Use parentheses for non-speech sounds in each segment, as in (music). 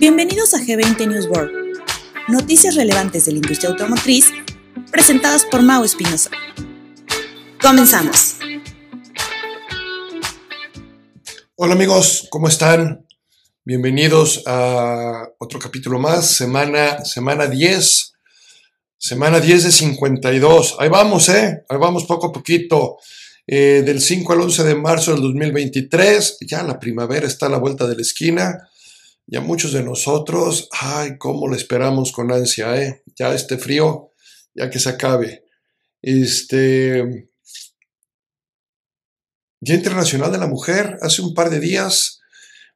Bienvenidos a G20 News World, noticias relevantes de la industria automotriz presentadas por Mau Espinosa. Comenzamos. Hola amigos, ¿cómo están? Bienvenidos a otro capítulo más, semana, semana 10, semana 10 de 52. Ahí vamos, ¿eh? Ahí vamos poco a poquito. Eh, del 5 al 11 de marzo del 2023, ya la primavera está a la vuelta de la esquina. Ya muchos de nosotros, ay, cómo lo esperamos con ansia, ¿eh? Ya este frío, ya que se acabe. Este. Día Internacional de la Mujer, hace un par de días.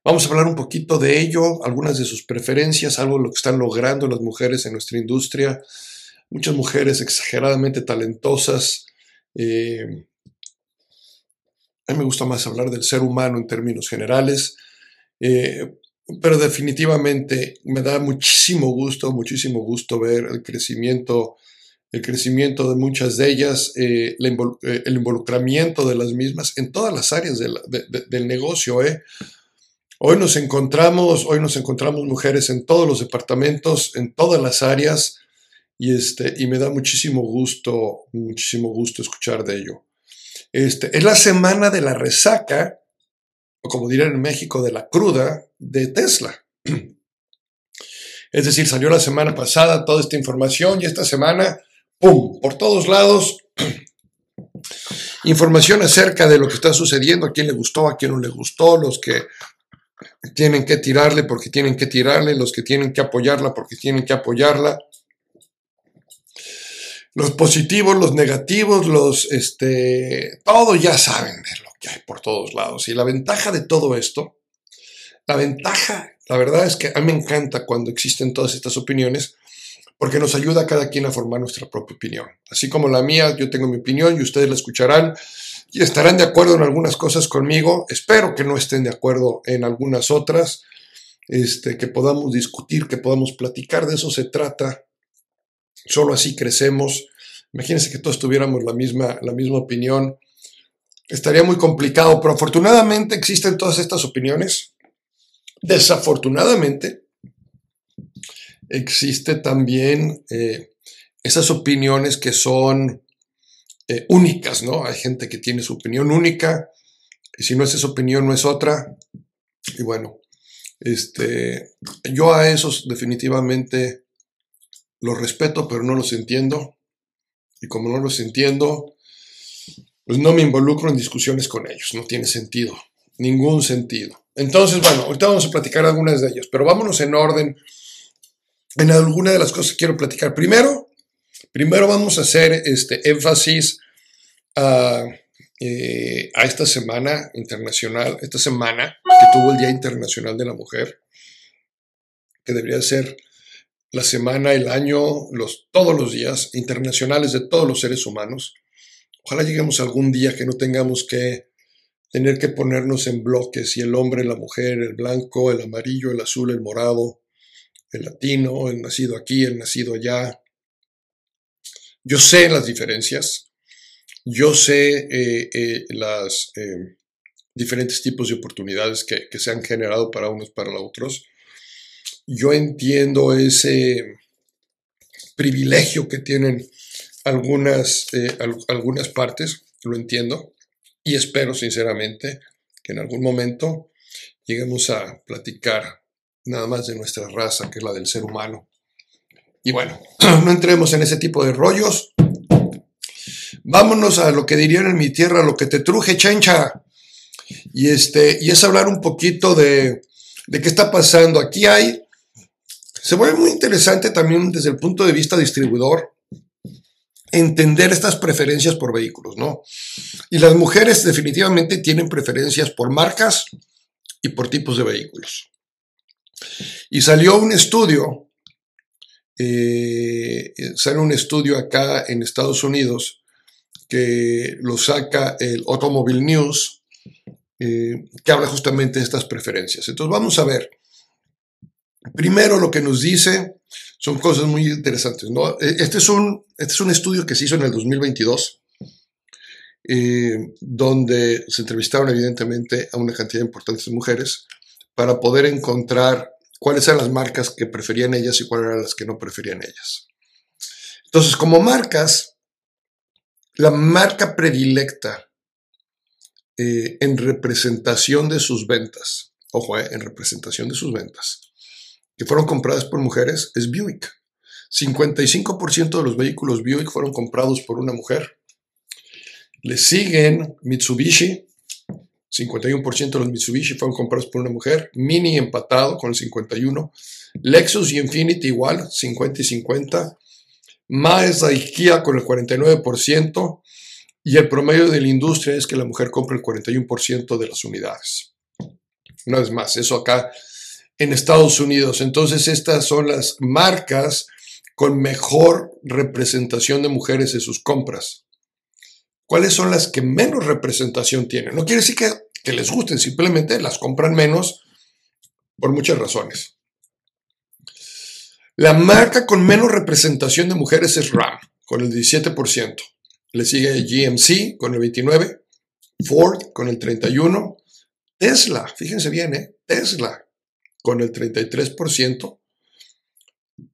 Vamos a hablar un poquito de ello, algunas de sus preferencias, algo lo que están logrando las mujeres en nuestra industria. Muchas mujeres exageradamente talentosas. Eh, a mí me gusta más hablar del ser humano en términos generales. Eh, pero definitivamente me da muchísimo gusto, muchísimo gusto ver el crecimiento, el crecimiento de muchas de ellas, eh, eh, el involucramiento de las mismas en todas las áreas del negocio. Hoy nos encontramos, hoy nos encontramos mujeres en todos los departamentos, en todas las áreas, y este, y me da muchísimo gusto, muchísimo gusto escuchar de ello. Este, es la semana de la resaca o como dirían en México, de la cruda de Tesla. Es decir, salió la semana pasada toda esta información y esta semana, ¡pum!, por todos lados, (clears throat) información acerca de lo que está sucediendo, a quién le gustó, a quién no le gustó, los que tienen que tirarle porque tienen que tirarle, los que tienen que apoyarla porque tienen que apoyarla. Los positivos, los negativos, los, este, todo ya saben de que hay por todos lados. Y la ventaja de todo esto, la ventaja, la verdad es que a mí me encanta cuando existen todas estas opiniones, porque nos ayuda a cada quien a formar nuestra propia opinión. Así como la mía, yo tengo mi opinión y ustedes la escucharán y estarán de acuerdo en algunas cosas conmigo. Espero que no estén de acuerdo en algunas otras, este, que podamos discutir, que podamos platicar. De eso se trata. Solo así crecemos. Imagínense que todos tuviéramos la misma, la misma opinión estaría muy complicado, pero afortunadamente existen todas estas opiniones. Desafortunadamente, existe también eh, esas opiniones que son eh, únicas, ¿no? Hay gente que tiene su opinión única, y si no es esa opinión, no es otra. Y bueno, este, yo a esos definitivamente los respeto, pero no los entiendo. Y como no los entiendo, pues no me involucro en discusiones con ellos, no tiene sentido, ningún sentido. Entonces, bueno, ahorita vamos a platicar algunas de ellas, pero vámonos en orden en alguna de las cosas que quiero platicar. Primero, primero vamos a hacer este énfasis a, eh, a esta semana internacional, esta semana que tuvo el Día Internacional de la Mujer, que debería ser la semana, el año, los, todos los días internacionales de todos los seres humanos. Ojalá lleguemos algún día que no tengamos que tener que ponernos en bloques, y el hombre, la mujer, el blanco, el amarillo, el azul, el morado, el latino, el nacido aquí, el nacido allá. Yo sé las diferencias, yo sé eh, eh, las eh, diferentes tipos de oportunidades que, que, se han generado para unos para otros. Yo entiendo ese privilegio que tienen algunas, eh, algunas partes, lo entiendo, y espero sinceramente que en algún momento lleguemos a platicar nada más de nuestra raza, que es la del ser humano. Y bueno, (clears throat) no entremos en ese tipo de rollos. Vámonos a lo que dirían en mi tierra, lo que te truje, chencha. Y, este, y es hablar un poquito de, de qué está pasando. Aquí hay, se vuelve muy interesante también desde el punto de vista distribuidor entender estas preferencias por vehículos, ¿no? Y las mujeres definitivamente tienen preferencias por marcas y por tipos de vehículos. Y salió un estudio, eh, salió un estudio acá en Estados Unidos que lo saca el Automobile News, eh, que habla justamente de estas preferencias. Entonces vamos a ver. Primero lo que nos dice son cosas muy interesantes. E, este, es un, este es un estudio que se hizo en el 2022, eh, donde se entrevistaron evidentemente a una cantidad importante de mujeres, para poder encontrar cuáles eran las marcas que preferían ellas y cuáles eran las que no preferían ellas. Entonces, como marcas, la marca predilecta eh, en representación de sus ventas, ojo, eh, en representación de sus ventas, que fueron compradas por mujeres es Buick. 55% de los vehículos Buick fueron comprados por una mujer. Le siguen Mitsubishi, 51% de los Mitsubishi fueron comprados por una mujer. Mini empatado con el 51%. Lexus y Infinity igual, 50 y 50. Mazda y Kia con el 49%. Y el promedio de la industria es que la mujer compra el 41% de las unidades. Una vez más, eso acá en Estados Unidos. Entonces, estas son las marcas con mejor representación de mujeres en sus compras. ¿Cuáles son las que menos representación tienen? No quiere decir que, que les gusten, simplemente las compran menos por muchas razones. La marca con menos representación de mujeres es RAM, con el 17%. Le sigue GMC con el 29%, Ford con el 31%, Tesla, fíjense bien, ¿eh? Tesla con el 33%,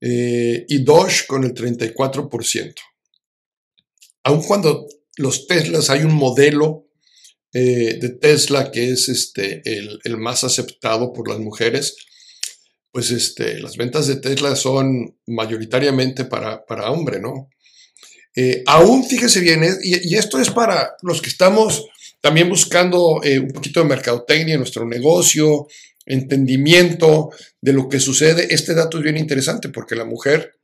eh, y Dodge con el 34%. Aun cuando los Teslas, hay un modelo eh, de Tesla que es este, el, más aceptado por las mujeres, pues este, las ventas de Tesla son mayoritariamente para, para hombre, ¿no? Eh, aún, fíjese bien, y, y, esto es para los que estamos también buscando un poquito de mercadotecnia en nuestro negocio, entendimiento de lo que sucede, este dato es bien interesante porque la mujer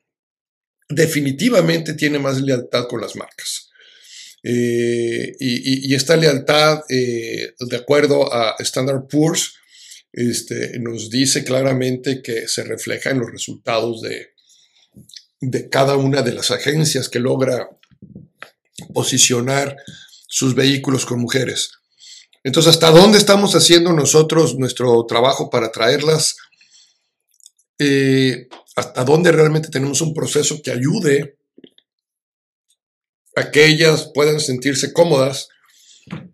definitivamente tiene más lealtad con las marcas. Eh, y, esta lealtad, eh, de acuerdo a Standard Poor's, este, nos dice claramente que se refleja en los resultados de, de cada una de las agencias que logra posicionar sus vehículos con mujeres. Entonces, ¿hasta dónde estamos haciendo nosotros nuestro trabajo para traerlas? Eh, ¿Hasta dónde realmente tenemos un proceso que ayude a que ellas puedan sentirse cómodas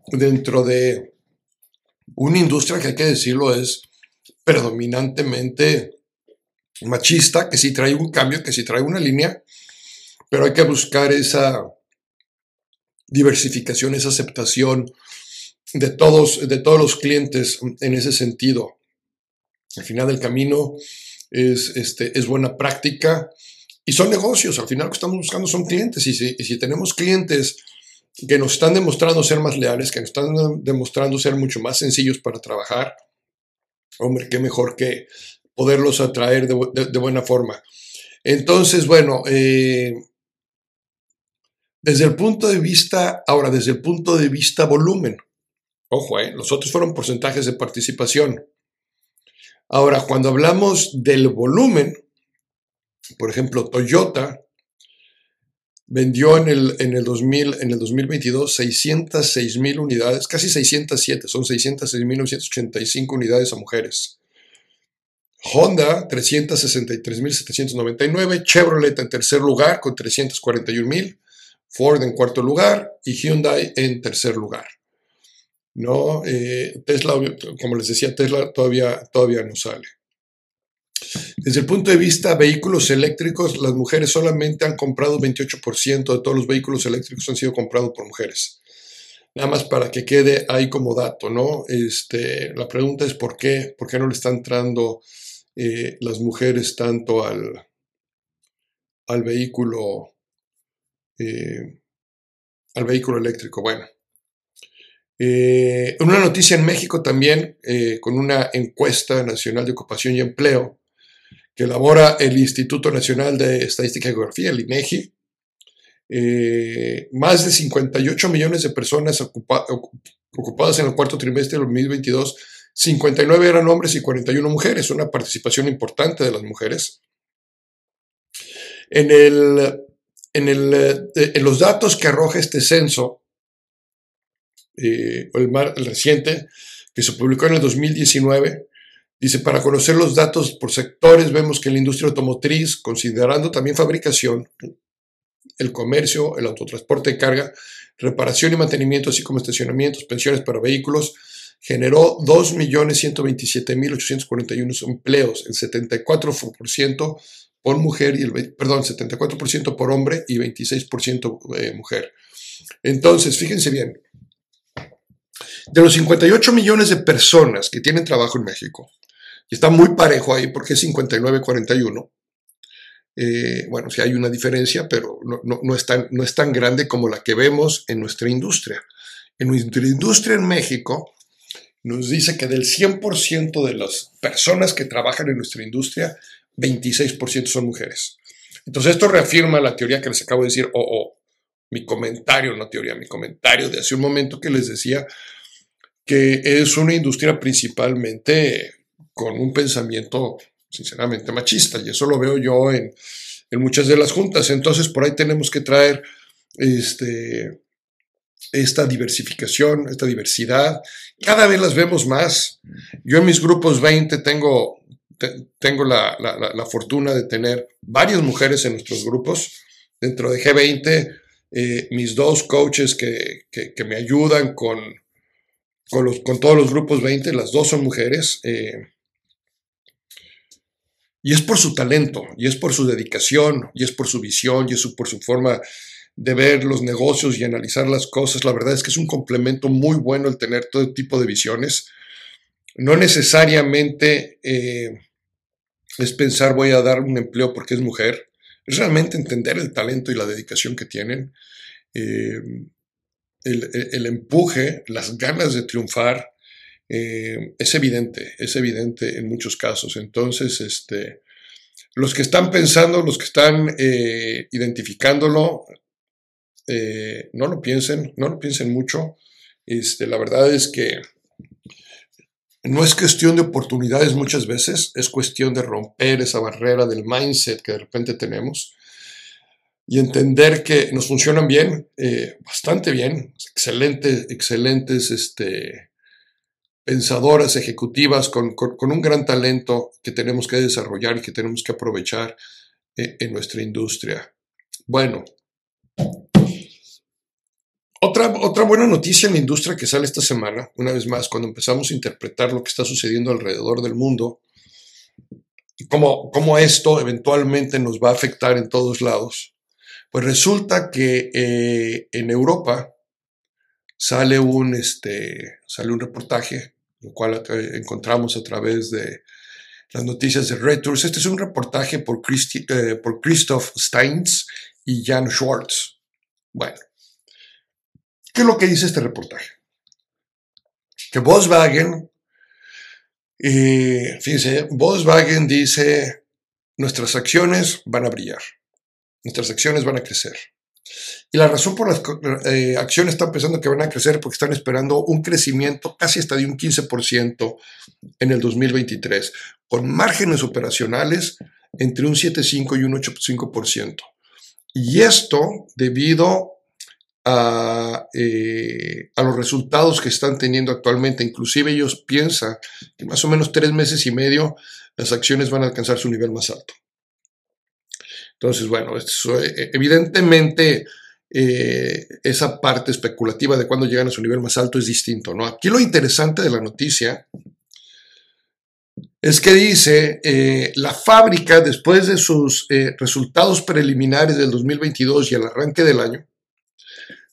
dentro de una industria que hay que decirlo es predominantemente machista, que sí trae un cambio, que sí trae una línea, pero hay que buscar esa diversificación, esa aceptación de todos, de todos los clientes en ese sentido. Al final del camino es, este, es buena práctica y son negocios. Al final lo que estamos buscando son clientes y si, y si tenemos clientes que nos están demostrando ser más leales, que nos están demostrando ser mucho más sencillos para trabajar, hombre, qué mejor que poderlos atraer de, buena forma. Entonces, bueno, eh, desde el punto de vista, ahora, desde el punto de vista volumen, Ojo, eh, los otros fueron porcentajes de participación. Ahora, cuando hablamos del volumen, por ejemplo, Toyota vendió en el, en el, 2000, en el 2022 606 mil unidades, casi 607, son 606.985 unidades a mujeres. Honda, 363.799, Chevrolet en tercer lugar con 341.000, Ford en cuarto lugar y Hyundai en tercer lugar. ¿No? Eh, Tesla, como les decía, Tesla todavía, todavía no sale. Desde el punto de vista de vehículos eléctricos, las mujeres solamente han comprado 28% de todos los vehículos eléctricos han sido comprados por mujeres. Nada más para que quede ahí como dato, ¿no? Este, la pregunta es por qué, por qué no le están entrando eh, las mujeres tanto al, al vehículo, eh, al vehículo eléctrico. Bueno, eh, una noticia en México también, eh, con una encuesta nacional de ocupación y empleo que elabora el Instituto Nacional de Estadística y Geografía, el INEGI. Eh, más de 58 millones de personas ocupadas en el cuarto trimestre del 2022, 59 eran hombres y 41 mujeres, una participación importante de las mujeres. En, el, en, el, en los datos que arroja este censo, eh, el, el reciente, que se publicó en el 2019, dice, para conocer los datos por sectores, vemos que la industria automotriz, considerando también fabricación, el comercio, el autotransporte de carga, reparación y mantenimiento, así como estacionamientos, pensiones para vehículos, generó 2.127.841 empleos, el 74% por mujer y el perdón, 74% por hombre y 26% eh, mujer. Entonces, fíjense bien, de los 58 millones de personas que tienen trabajo en México, y está muy parejo ahí porque es 59-41, eh, bueno, sí hay una diferencia, pero no, es tan, no es tan grande como la que vemos en nuestra industria. En nuestra industria en México nos dice que del 100% de las personas que trabajan en nuestra industria, 26% son mujeres. Entonces esto reafirma la teoría que les acabo de decir, o mi comentario, no teoría, mi comentario de hace un momento que les decía que es una industria principalmente con un pensamiento sinceramente machista, y eso lo veo yo en, muchas de las juntas. Entonces, por ahí tenemos que traer este, esta diversificación, esta diversidad. Cada vez las vemos más. Yo en mis grupos 20 tengo, tengo la, fortuna de tener varias mujeres en nuestros grupos. Dentro de G20, eh, mis dos coaches que, me ayudan con, con, los, con, todos los grupos 20, las dos son mujeres. Eh, y es por su talento, y es por su dedicación, y es por su visión, y es por su forma de ver los negocios y analizar las cosas. La verdad es que es un complemento muy bueno el tener todo tipo de visiones. No necesariamente eh, es pensar voy a dar un empleo porque es mujer. Es realmente entender el talento y la dedicación que tienen. Eh, el, empuje, las ganas de triunfar, eh, es evidente, es evidente en muchos casos. Entonces, este, los que están pensando, los que están eh, identificándolo, eh, no lo piensen, no lo piensen mucho. Este, la verdad es que no es cuestión de oportunidades muchas veces, es cuestión de romper esa barrera del mindset que de repente tenemos y entender que nos funcionan bien, bastante bien, excelentes, excelentes este, pensadoras, ejecutivas, con, un gran talento que tenemos que desarrollar y que tenemos que aprovechar eh, en nuestra industria. Bueno, otra, otra buena noticia en la industria que sale esta semana, una vez más, cuando empezamos a interpretar lo que está sucediendo alrededor del mundo, cómo, cómo esto eventualmente nos va a afectar en todos lados, pues resulta que eh, en Europa sale un, este, sale un reportaje lo cual encontramos a través de las noticias de Reuters. Este es un reportaje por, eh, por Christoph Steins y Jan Schwartz. Bueno, ¿qué es lo que dice este reportaje? Que Volkswagen, eh, fíjense, Volkswagen dice, nuestras acciones van a brillar, nuestras acciones van a crecer. Y la razón por las eh, acciones están pensando que van a crecer porque están esperando un crecimiento casi hasta de un 15% en el 2023, con márgenes operacionales entre un 7,5 y un 8,5%. Y esto debido a, eh, a, los resultados que están teniendo actualmente. Inclusive ellos piensan que más o menos tres meses y medio las acciones van a alcanzar su nivel más alto. Entonces, bueno, eh, evidentemente eh, esa parte especulativa de cuando llegan a su nivel más alto es distinto, ¿no? Aquí lo interesante de la noticia es que dice, eh, la fábrica, después de sus eh, resultados preliminares del 2022 y el arranque del año,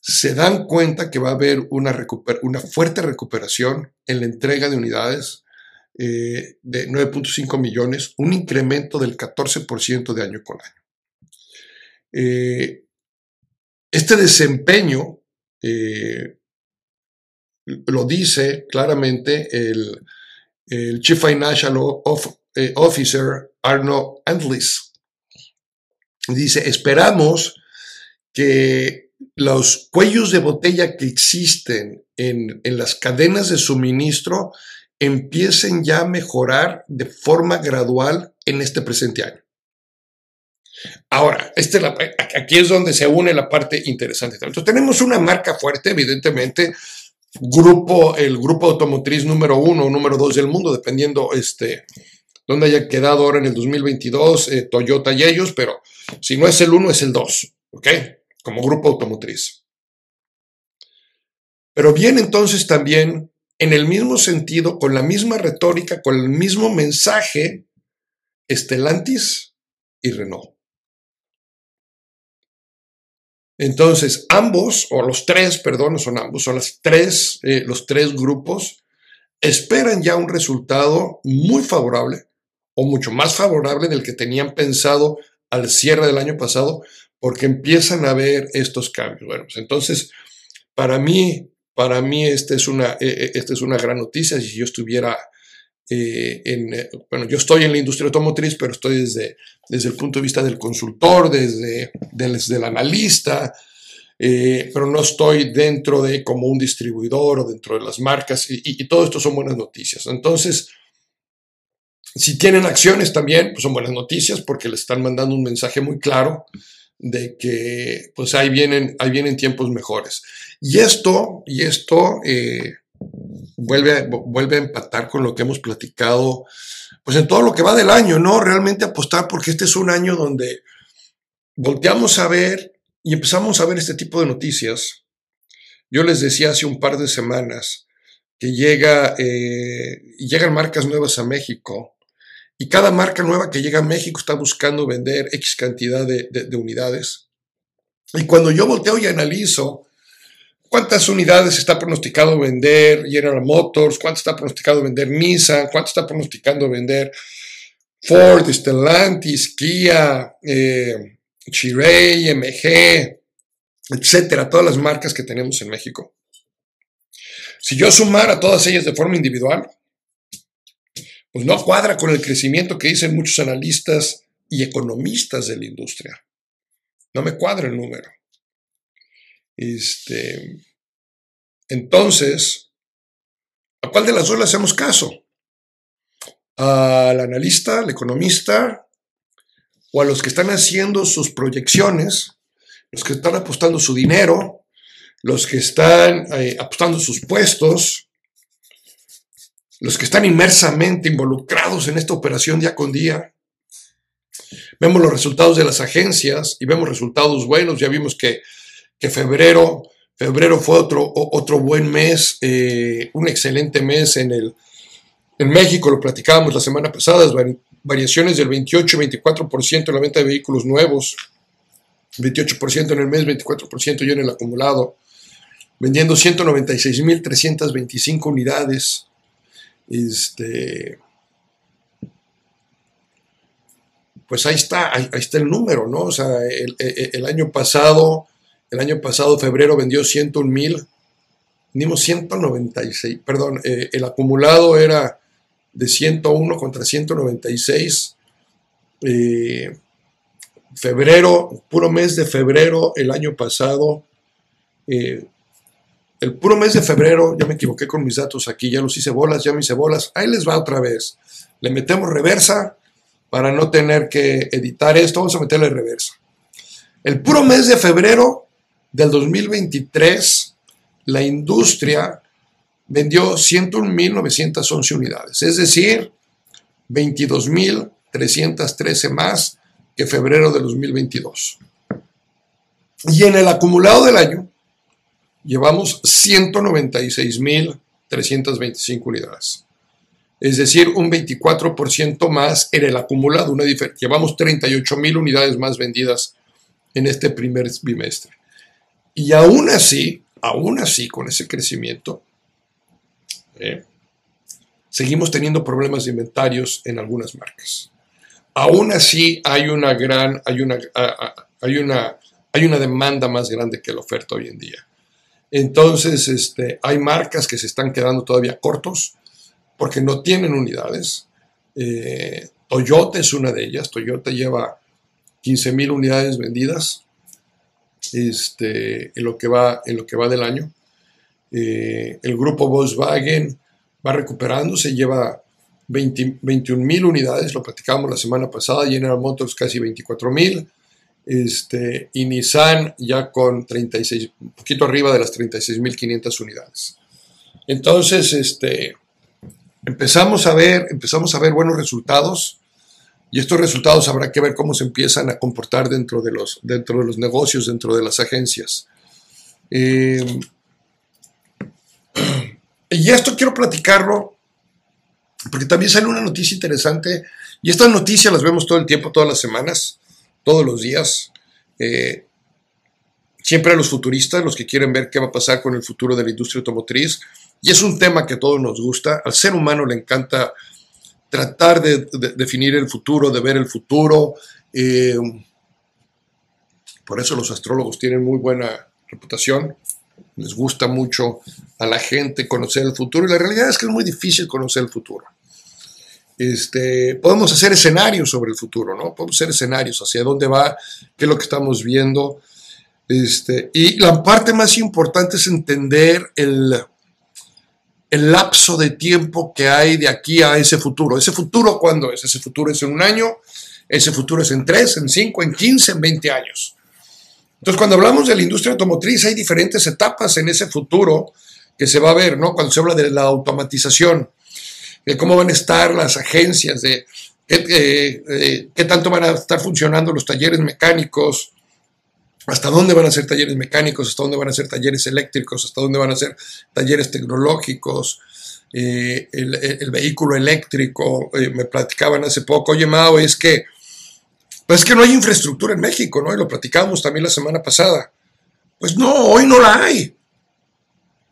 se dan cuenta que va a haber una fuerte recuperación en la entrega de unidades de 9.5 millones, un incremento del 14% de año con año. Este desempeño eh, lo dice claramente el, Chief Financial eh, Officer Arno Antlis. Dice, esperamos que los cuellos de botella que existen en, en las cadenas de suministro empiecen ya a mejorar de forma gradual en este presente año. Ahora, aquí es donde se une la parte interesante. Entonces, tenemos una marca fuerte, evidentemente, grupo, el grupo automotriz número uno o número dos del mundo, dependiendo este, dónde haya quedado ahora en el 2022 eh, Toyota y ellos, pero si no es el uno, es el dos, ¿ok? Como grupo automotriz. Pero viene entonces también en el mismo sentido, con la misma retórica, con el mismo mensaje, Estelantis y Renault. Entonces, ambos, o los tres, perdón, son ambos, son las tres, eh, los tres grupos, esperan ya un resultado muy favorable o mucho más favorable del que tenían pensado al cierre del año pasado, porque empiezan a ver estos cambios. Pues entonces, para mí, para mí esta es eh, eh, esta es una gran noticia. Si yo estuviera en, bueno, yo estoy en la industria automotriz, pero estoy desde, desde el punto de vista del consultor, desde, desde el analista, eh, pero no estoy dentro de como un distribuidor o dentro de las marcas y, todo esto son buenas noticias. Entonces, si tienen acciones también, pues son buenas noticias porque le están mandando un mensaje muy claro de que pues ahí vienen, ahí vienen tiempos mejores. Y esto, y esto eh, vuelve, vuelve a empatar con lo que hemos platicado, pues en todo lo que va del año, ¿no? Realmente apostar porque este es un año donde volteamos a ver y empezamos a ver este tipo de noticias. Yo les decía hace un par de semanas que llega, eh, llegan marcas nuevas a México y cada marca nueva que llega a México está buscando vender X cantidad de, unidades. Y cuando yo volteo y analizo cuántas unidades está pronosticado vender General Motors, cuánto está pronosticado vender Nissan, cuánto está pronosticando vender Ford, Stellantis, Kia, eh, Chirey, MG, etcétera, todas las marcas que tenemos en México. Si yo sumara todas ellas de forma individual, pues no cuadra con el crecimiento que dicen muchos analistas y economistas de la industria. No me cuadra el número. Este, entonces, ¿a cuál de las dos le hacemos caso? ¿Al analista, al economista o a los que están haciendo sus proyecciones, los que están apostando su dinero, los que están eh, apostando sus puestos, los que están inmersamente involucrados en esta operación día con día. Vemos los resultados de las agencias y vemos resultados buenos. Ya vimos que, febrero, febrero fue otro, otro buen mes, eh, un excelente mes en, el, en México, lo platicábamos la semana pasada, variaciones del 28-24% en la venta de vehículos nuevos, 28% en el mes, 24% ya en el acumulado, vendiendo 196.325 unidades. Este, pues ahí está, ahí, está el número, ¿no? O sea, el, año pasado, el año pasado, febrero, vendió 101 mil, dimos 196, perdón, eh, el acumulado era de 101 contra 196. Eh, febrero, puro mes de febrero, el año pasado, eh, el puro mes de febrero, ya me equivoqué con mis datos aquí, ya los hice bolas, ya me hice bolas, ahí les va otra vez. Le metemos reversa para no tener que editar esto, vamos a meterle reversa. El puro mes de febrero del 2023, la industria vendió 101.911 unidades, es decir, 22.313 más que febrero de 2022. Y en el acumulado del año llevamos 196.325 unidades. Es decir, un 24% más en el acumulado. Una llevamos 38.000 unidades más vendidas en este primer bimestre. Y aún así, aún así, con ese crecimiento, ¿eh? seguimos teniendo problemas de inventarios en algunas marcas. Aún así hay una gran, hay una, hay una, hay una demanda más grande que la oferta hoy en día. Entonces, este, hay marcas que se están quedando todavía cortos porque no tienen unidades. Eh, Toyota es una de ellas. Toyota lleva 15 mil unidades vendidas este, en, lo que va, en lo que va del año. Eh, el grupo Volkswagen va recuperándose, lleva 21 mil unidades, lo platicamos la semana pasada, General Motors casi 24 mil, este, y Nissan ya con 36, un poquito arriba de las 36.500 unidades. Entonces, este, empezamos a ver, empezamos a ver buenos resultados y estos resultados habrá que ver cómo se empiezan a comportar dentro de los, dentro de los negocios, dentro de las agencias. Eh, (clears throat) y esto quiero platicarlo, porque también sale una noticia interesante, y estas noticias las vemos todo el tiempo, todas las semanas, todos los días. Eh, siempre a los futuristas, los que quieren ver qué va a pasar con el futuro de la industria automotriz, y es un tema que a todos nos gusta, al ser humano le encanta tratar de, definir el futuro, de ver el futuro. Eh, por eso los astrólogos tienen muy buena reputación, les gusta mucho a la gente conocer el futuro y la realidad es que es muy difícil conocer el futuro. Este, podemos hacer escenarios sobre el futuro, ¿no? Podemos hacer escenarios hacia dónde va, qué es lo que estamos viendo. Este, y la parte más importante es entender el, el lapso de tiempo que hay de aquí a ese futuro. ¿Ese futuro cuándo es? Ese futuro es en un año, ese futuro es en tres, en cinco, en quince, en veinte años. Entonces, cuando hablamos de la industria automotriz, hay diferentes etapas en ese futuro que se va a ver, ¿no? Cuando se habla de la automatización, de cómo van a estar las agencias, de qué, qué tanto van a estar funcionando los talleres mecánicos, hasta dónde van a ser talleres mecánicos, hasta dónde van a ser talleres eléctricos, hasta dónde van a ser talleres tecnológicos, eh, el, vehículo eléctrico. Eh, me platicaban hace poco, oye Mao, es que pues es que no hay infraestructura en México, ¿no? Y lo platicamos también la semana pasada. Pues no, hoy no la hay.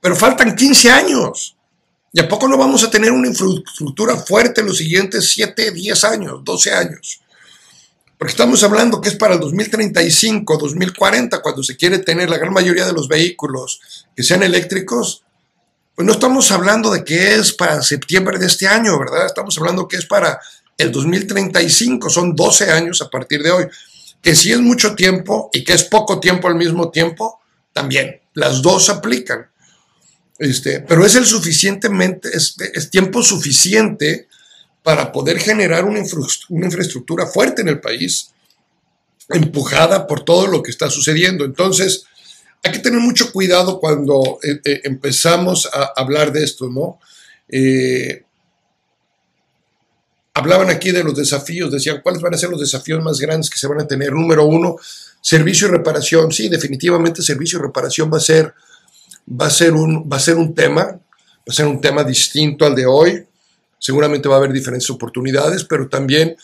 Pero faltan 15 años. ¿Y a poco no vamos a tener una infraestructura fuerte en los siguientes 7, 10 años, 12 años? Porque estamos hablando que es para el 2035, 2040, cuando se quiere tener la gran mayoría de los vehículos que sean eléctricos. Pues no estamos hablando de que es para septiembre de este año, ¿verdad? Estamos hablando que es para el 2035, son 12 años a partir de hoy, que si es mucho tiempo y que es poco tiempo al mismo tiempo, también, las dos aplican. Este, pero es el suficientemente, es, tiempo suficiente para poder generar una, infraestructura fuerte en el país, empujada por todo lo que está sucediendo. Entonces, hay que tener mucho cuidado cuando eh, eh, empezamos a hablar de esto, ¿no? Eh, hablaban aquí de los desafíos, decían cuáles van a ser los desafíos más grandes que se van a tener. Número uno, servicio y reparación. Sí, definitivamente servicio y reparación va a ser, va a ser, un, va a ser un tema, va a ser un tema distinto al de hoy. Seguramente va a haber diferentes oportunidades, pero también,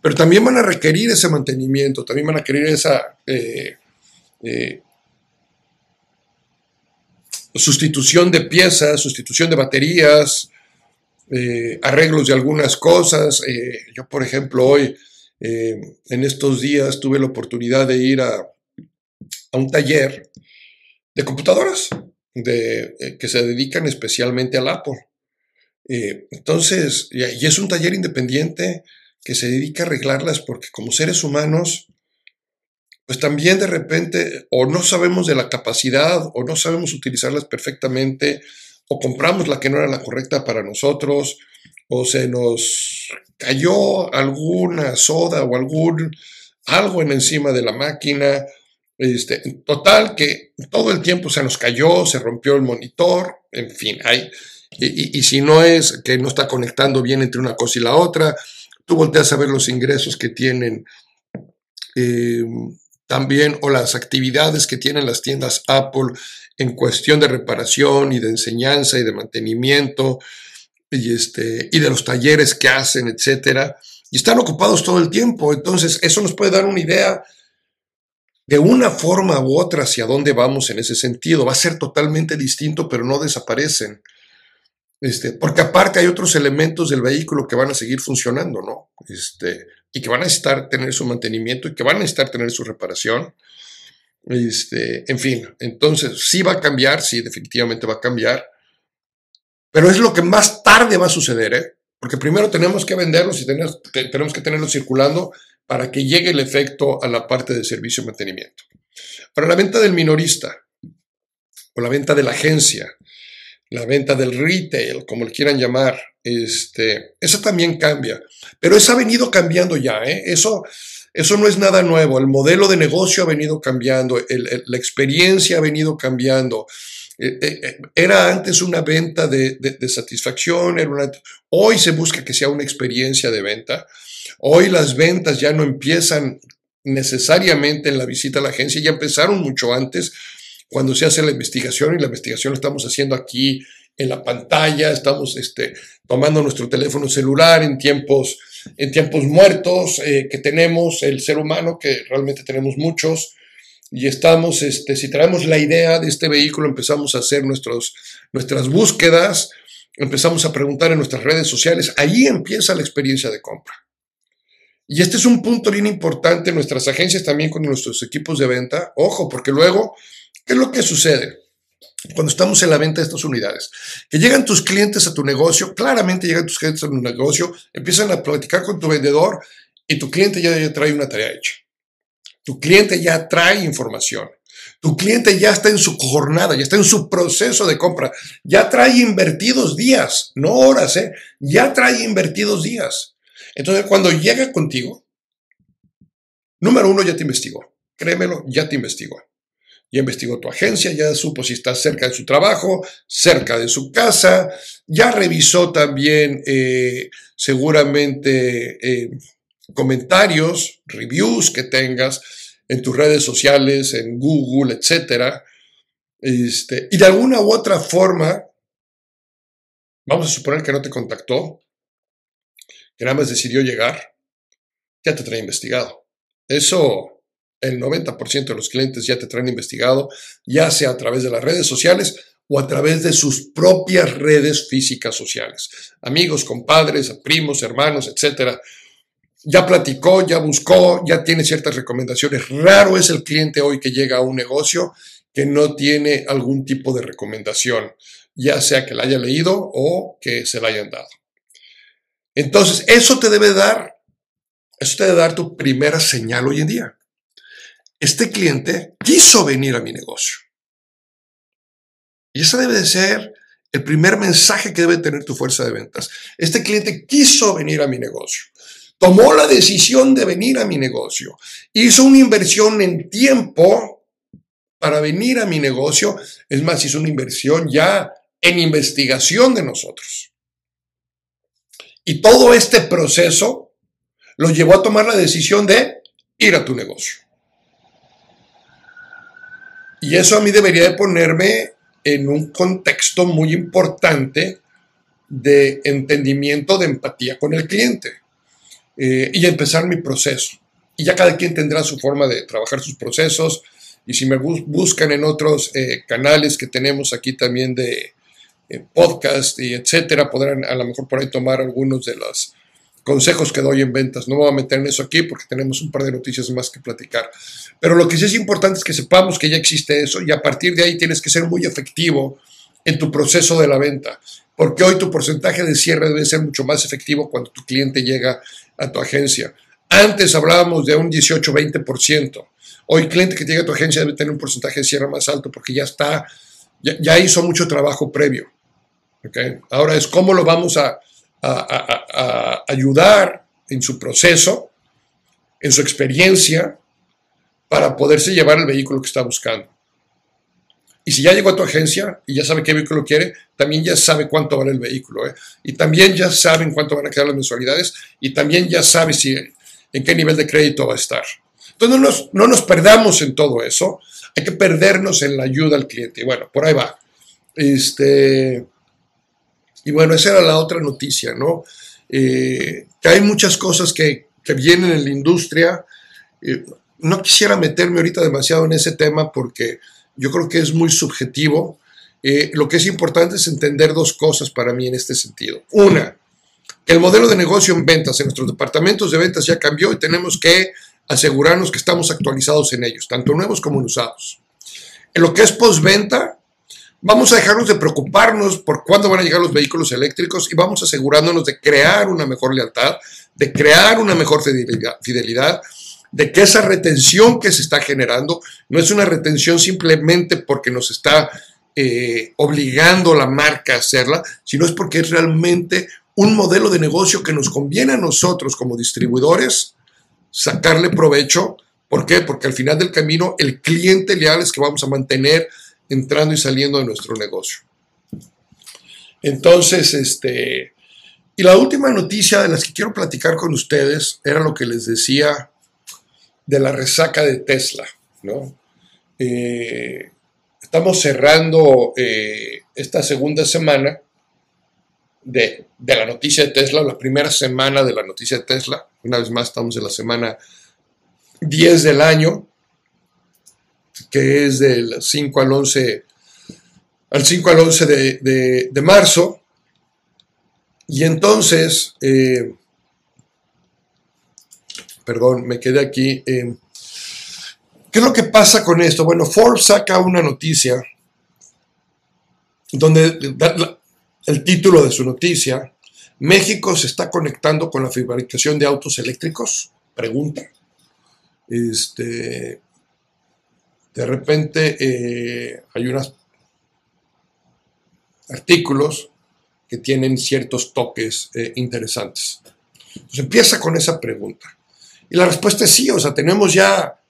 pero también van a requerir ese mantenimiento, también van a requerir esa eh, eh, sustitución de piezas, sustitución de baterías, eh, arreglos de algunas cosas. Yo, por ejemplo, hoy, en estos días, tuve la oportunidad de ir a, un taller de computadoras de, que se dedican especialmente al Apple. Entonces, y, y es un taller independiente que se dedica a arreglarlas porque como seres humanos, pues también de repente o no sabemos de la capacidad o no sabemos utilizarlas perfectamente o compramos la que no era la correcta para nosotros, o se nos cayó alguna soda o algún algo en encima de la máquina. Este, total, que todo el tiempo se nos cayó, se rompió el monitor, en fin, hay, y, si no es que no está conectando bien entre una cosa y la otra, tú volteas a ver los ingresos que tienen eh, también o las actividades que tienen las tiendas Apple en cuestión de reparación y de enseñanza y de mantenimiento y, este, y de los talleres que hacen, etcétera, y están ocupados todo el tiempo. Entonces, eso nos puede dar una idea de una forma u otra hacia dónde vamos en ese sentido. Va a ser totalmente distinto, pero no desaparecen. Este, porque aparte hay otros elementos del vehículo que van a seguir funcionando, ¿no? Este, y que van a necesitar tener su mantenimiento y que van a necesitar tener su reparación. Este, en fin, entonces sí va a cambiar, sí, definitivamente va a cambiar, pero es lo que más tarde va a suceder, ¿eh? porque primero tenemos que venderlos y tenemos, tenemos que tenerlos circulando para que llegue el efecto a la parte de servicio y mantenimiento. Para la venta del minorista o la venta de la agencia, la venta del retail, como le quieran llamar, este, eso también cambia, pero eso ha venido cambiando ya, ¿eh? eso eso no es nada nuevo, el modelo de negocio ha venido cambiando, la experiencia ha venido cambiando. Eh, eh, era antes una venta de, satisfacción, hoy se busca que sea una experiencia de venta. Hoy las ventas ya no empiezan necesariamente en la visita a la agencia, ya empezaron mucho antes, cuando se hace la investigación y la investigación la estamos haciendo aquí en la pantalla, estamos este, tomando nuestro teléfono celular en tiempos, en tiempos muertos eh, que tenemos el ser humano, que realmente tenemos muchos, y estamos, este, si traemos la idea de este vehículo, empezamos a hacer nuestros, nuestras búsquedas, empezamos a preguntar en nuestras redes sociales, ahí empieza la experiencia de compra. Y este es un punto bien importante en nuestras agencias, también con nuestros equipos de venta. Ojo, porque luego, ¿qué es lo que sucede? Cuando estamos en la venta de estas unidades, que llegan tus clientes a tu negocio, claramente llegan tus clientes a tu negocio, empiezan a platicar con tu vendedor y tu cliente ya, ya trae una tarea hecha. Tu cliente ya trae información. Tu cliente ya está en su jornada, ya está en su proceso de compra, ya trae invertidos días, no horas, ¿eh? ya trae invertidos días. Entonces, cuando llega contigo, número uno, ya te investigó. Créemelo, ya te investigó. Ya investigó tu agencia, ya supo si está cerca de su trabajo, cerca de su casa, ya revisó también eh, seguramente eh, comentarios, reviews que tengas en tus redes sociales, en Google, etcétera. Este, y de alguna u otra forma, vamos a suponer que no te contactó, que nada más decidió llegar, ya te trae investigado. Eso, el 90% de los clientes ya te traen investigado, ya sea a través de las redes sociales o a través de sus propias redes físicas sociales. Amigos, compadres, primos, hermanos, etcétera ya platicó, ya buscó, ya tiene ciertas recomendaciones. Raro es el cliente hoy que llega a un negocio que no tiene algún tipo de recomendación, ya sea que la haya leído o que se la hayan dado. Entonces, eso te debe dar, eso te debe dar tu primera señal hoy en día. Este cliente quiso venir a mi negocio. Y ese debe de ser el primer mensaje que debe tener tu fuerza de ventas. Este cliente quiso venir a mi negocio tomó la decisión de venir a mi negocio, hizo una inversión en tiempo para venir a mi negocio, es más, hizo una inversión ya en investigación de nosotros. Y todo este proceso lo llevó a tomar la decisión de ir a tu negocio. Y eso a mí debería de ponerme en un contexto muy importante de entendimiento, de empatía con el cliente. Eh, y empezar mi proceso. Y ya cada quien tendrá su forma de trabajar sus procesos. Y si me buscan en otros eh, canales que tenemos aquí también de eh, podcast y etcétera, podrán a lo mejor por ahí tomar algunos de los consejos que doy en ventas. No me voy a meter en eso aquí porque tenemos un par de noticias más que platicar. Pero lo que sí es importante es que sepamos que ya existe eso y a partir de ahí tienes que ser muy efectivo en tu proceso de la venta porque hoy tu porcentaje de cierre debe ser mucho más efectivo cuando tu cliente llega a tu agencia. Antes hablábamos de un 18-20%. Hoy el cliente que llega a tu agencia debe tener un porcentaje de cierre más alto porque ya está, ya, hizo mucho trabajo previo. ¿okay? Ahora es cómo lo vamos a, a ayudar en su proceso, en su experiencia, para poderse llevar el vehículo que está buscando. Y si ya llegó a tu agencia y ya sabe qué vehículo quiere, también ya sabe cuánto vale el vehículo. ¿eh? Y también ya saben cuánto van a quedar las mensualidades y también ya sabe si, en qué nivel de crédito va a estar. Entonces no nos, no nos perdamos en todo eso. Hay que perdernos en la ayuda al cliente. Y bueno, por ahí va. Este, y bueno, esa era la otra noticia, ¿no? Eh, que hay muchas cosas que, que vienen en la industria. Eh, no quisiera meterme ahorita demasiado en ese tema porque yo creo que es muy subjetivo. Eh, lo que es importante es entender dos cosas para mí en este sentido. Una, el modelo de negocio en ventas en nuestros departamentos de ventas ya cambió y tenemos que asegurarnos que estamos actualizados en ellos, tanto nuevos como usados. En lo que es postventa, vamos a dejarnos de preocuparnos por cuándo van a llegar los vehículos eléctricos y vamos asegurándonos de crear una mejor lealtad, de crear una mejor fidelidad de que esa retención que se está generando no es una retención simplemente porque nos está eh, obligando la marca a hacerla, sino es porque es realmente un modelo de negocio que nos conviene a nosotros como distribuidores sacarle provecho. ¿Por qué? Porque al final del camino el cliente leal es que vamos a mantener entrando y saliendo de nuestro negocio. Entonces, este, y la última noticia de las que quiero platicar con ustedes era lo que les decía de la resaca de Tesla. ¿no? Eh, estamos cerrando eh, esta segunda semana de, de, la noticia de Tesla, la primera semana de la noticia de Tesla. Una vez más, estamos en la semana 10 del año, que es del 5 al 11, al 5 al 11 de, de, marzo. Y entonces, eh, perdón, me quedé aquí. Eh, ¿Qué es lo que pasa con esto? Bueno, Forbes saca una noticia donde el título de su noticia, México se está conectando con la fabricación de autos eléctricos, pregunta. Este, de repente eh, hay unos artículos que tienen ciertos toques eh, interesantes. Entonces empieza con esa pregunta. Y la respuesta es sí, o sea, tenemos ya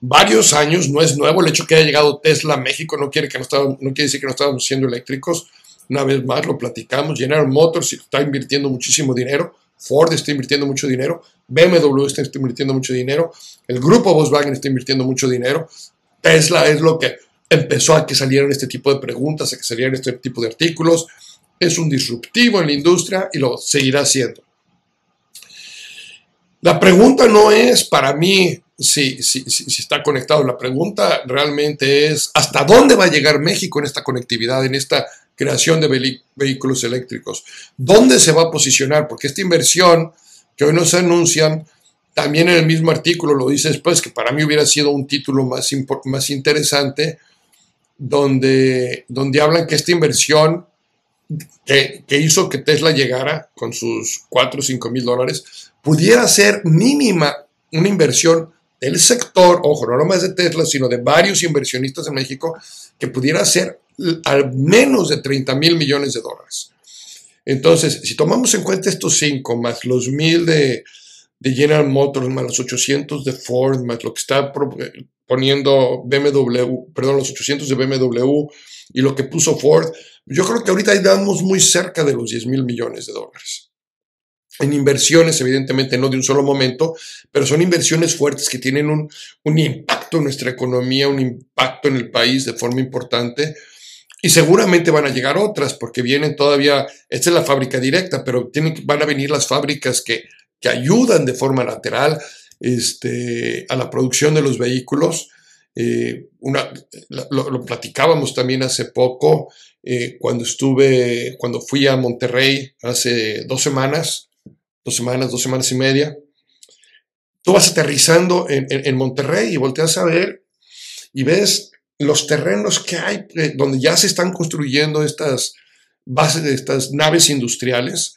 varios años, no es nuevo el hecho que haya llegado Tesla a México, no quiere, que no, no quiere decir que no estábamos siendo eléctricos, una vez más lo platicamos, General Motors está invirtiendo muchísimo dinero, Ford está invirtiendo mucho dinero, BMW está invirtiendo mucho dinero, el grupo Volkswagen está invirtiendo mucho dinero, Tesla es lo que empezó a que salieran este tipo de preguntas, a que salieran este tipo de artículos, es un disruptivo en la industria y lo seguirá siendo. La pregunta no es para mí si, si, si, está conectado, la pregunta realmente es hasta dónde va a llegar México en esta conectividad, en esta creación de vehículos eléctricos. ¿Dónde se va a posicionar? Porque esta inversión que hoy nos anuncian, también en el mismo artículo lo dice después, que para mí hubiera sido un título más, más interesante, donde, donde hablan que esta inversión que, que, hizo que Tesla llegara con sus 4 o 5 mil dólares, pudiera ser mínima una inversión del sector, ojo, no nomás de Tesla, sino de varios inversionistas en México, que pudiera ser al menos de 30 mil millones de dólares. Entonces, si tomamos en cuenta estos cinco, más los mil de, General Motors, más los 800 de Ford, más lo que está poniendo BMW, perdón, los 800 de BMW y lo que puso Ford, yo creo que ahorita estamos muy cerca de los 10 mil millones de dólares. En inversiones, evidentemente no de un solo momento, pero son inversiones fuertes que tienen un, impacto en nuestra economía, un impacto en el país de forma importante y seguramente van a llegar otras porque vienen todavía, esta es la fábrica directa, pero van a venir las fábricas que, que ayudan de forma lateral este, a la producción de los vehículos. Eh, una, lo, platicábamos también hace poco eh, cuando estuve, cuando fui a Monterrey hace dos semanas, dos semanas, dos semanas y media. Tú vas aterrizando en, en, en Monterrey y volteas a ver y ves los terrenos que hay, eh, donde ya se están construyendo estas bases estas naves industriales.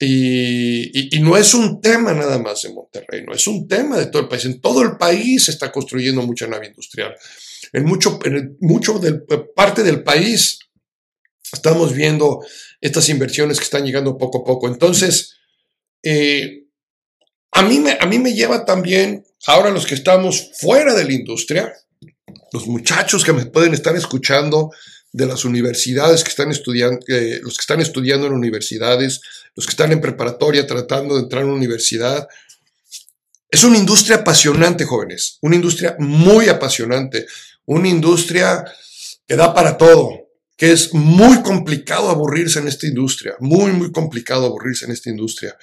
Y, no es un tema nada más en Monterrey, no es un tema de todo el país. En todo el país se está construyendo mucha nave industrial. En mucho, en mucho parte del país estamos viendo estas inversiones que están llegando poco a poco. Entonces, eh, a, mí me, a mí me lleva también, ahora los que estamos fuera de la industria, los muchachos que me pueden estar escuchando de las universidades que están estudiando, los que están estudiando en universidades, los que están en preparatoria tratando de entrar a una universidad. Es una industria apasionante, jóvenes, una industria muy apasionante, una industria que da para todo, que es muy complicado aburrirse en esta industria, muy, muy complicado aburrirse en esta industria,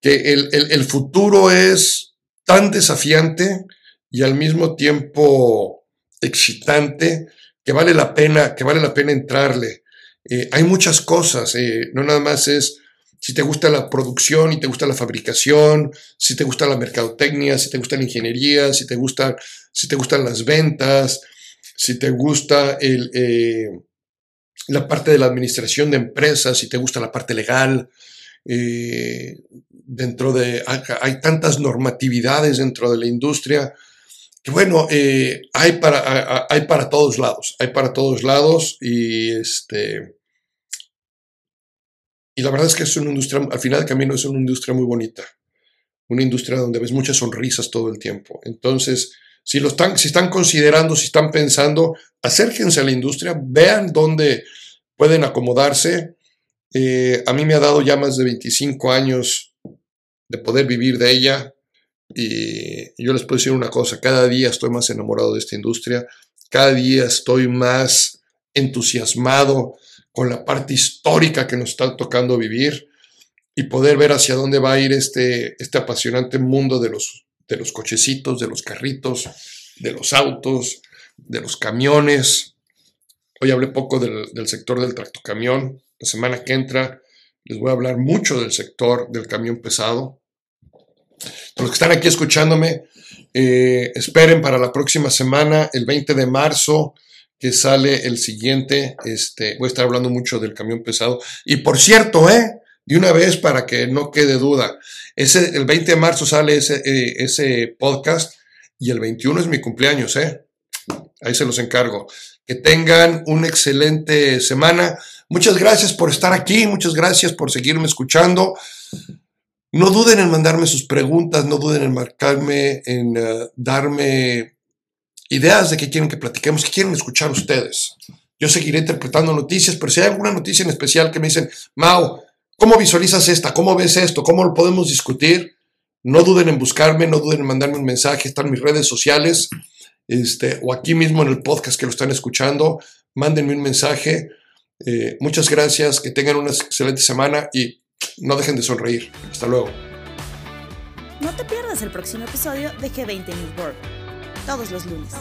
que el, el futuro es tan desafiante y al mismo tiempo excitante que vale la pena, que vale la pena entrarle. Eh, hay muchas cosas, eh, no nada más es si te gusta la producción y te gusta la fabricación, si te gusta la mercadotecnia, si te gusta la ingeniería, si te, gusta, si te gustan las ventas, si te gusta el, eh, la parte de la administración de empresas, si te gusta la parte legal. dentro de, hay tantas normatividades dentro de la industria bueno, eh, hay, para, hay para todos lados, hay para todos lados y este... Y la verdad es que es una industria, al final del camino es una industria muy bonita, una industria donde ves muchas sonrisas todo el tiempo. Entonces, si, lo están, si están considerando, si están pensando, acérquense a la industria, vean dónde pueden acomodarse. Eh, a mí me ha dado ya más de 25 años de poder vivir de ella, y yo les puedo decir una cosa, cada día estoy más enamorado de esta industria, cada día estoy más entusiasmado con la parte histórica que nos está tocando vivir y poder ver hacia dónde va a ir este, este apasionante mundo de los, de los cochecitos, de los carritos, de los autos, de los camiones. Hoy hablé poco del, del sector del tractocamión. La semana que entra les voy a hablar mucho del sector del camión pesado. Los que están aquí escuchándome, eh, esperen para la próxima semana, el 20 de marzo, que sale el siguiente. Este, voy a estar hablando mucho del camión pesado. Y por cierto, ¿eh? De una vez para que no quede duda. Ese, el 20 de marzo sale ese, eh, ese podcast y el 21 es mi cumpleaños, ¿eh? Ahí se los encargo. Que tengan una excelente semana. Muchas gracias por estar aquí, muchas gracias por seguirme escuchando. No duden en mandarme sus preguntas, no duden en marcarme, en uh, darme ideas de qué quieren que platiquemos, qué quieren escuchar ustedes. Yo seguiré interpretando noticias, pero si hay alguna noticia en especial que me dicen, Mau, ¿cómo visualizas esta? ¿Cómo ves esto? ¿Cómo lo podemos discutir? No duden en buscarme, no duden en mandarme un mensaje, están mis redes sociales, este, o aquí mismo en el podcast que lo están escuchando, mándenme un mensaje. Eh, muchas gracias, que tengan una excelente semana y no dejen de sonreír. Hasta luego. No te pierdas el próximo episodio de G20 News World, todos los lunes.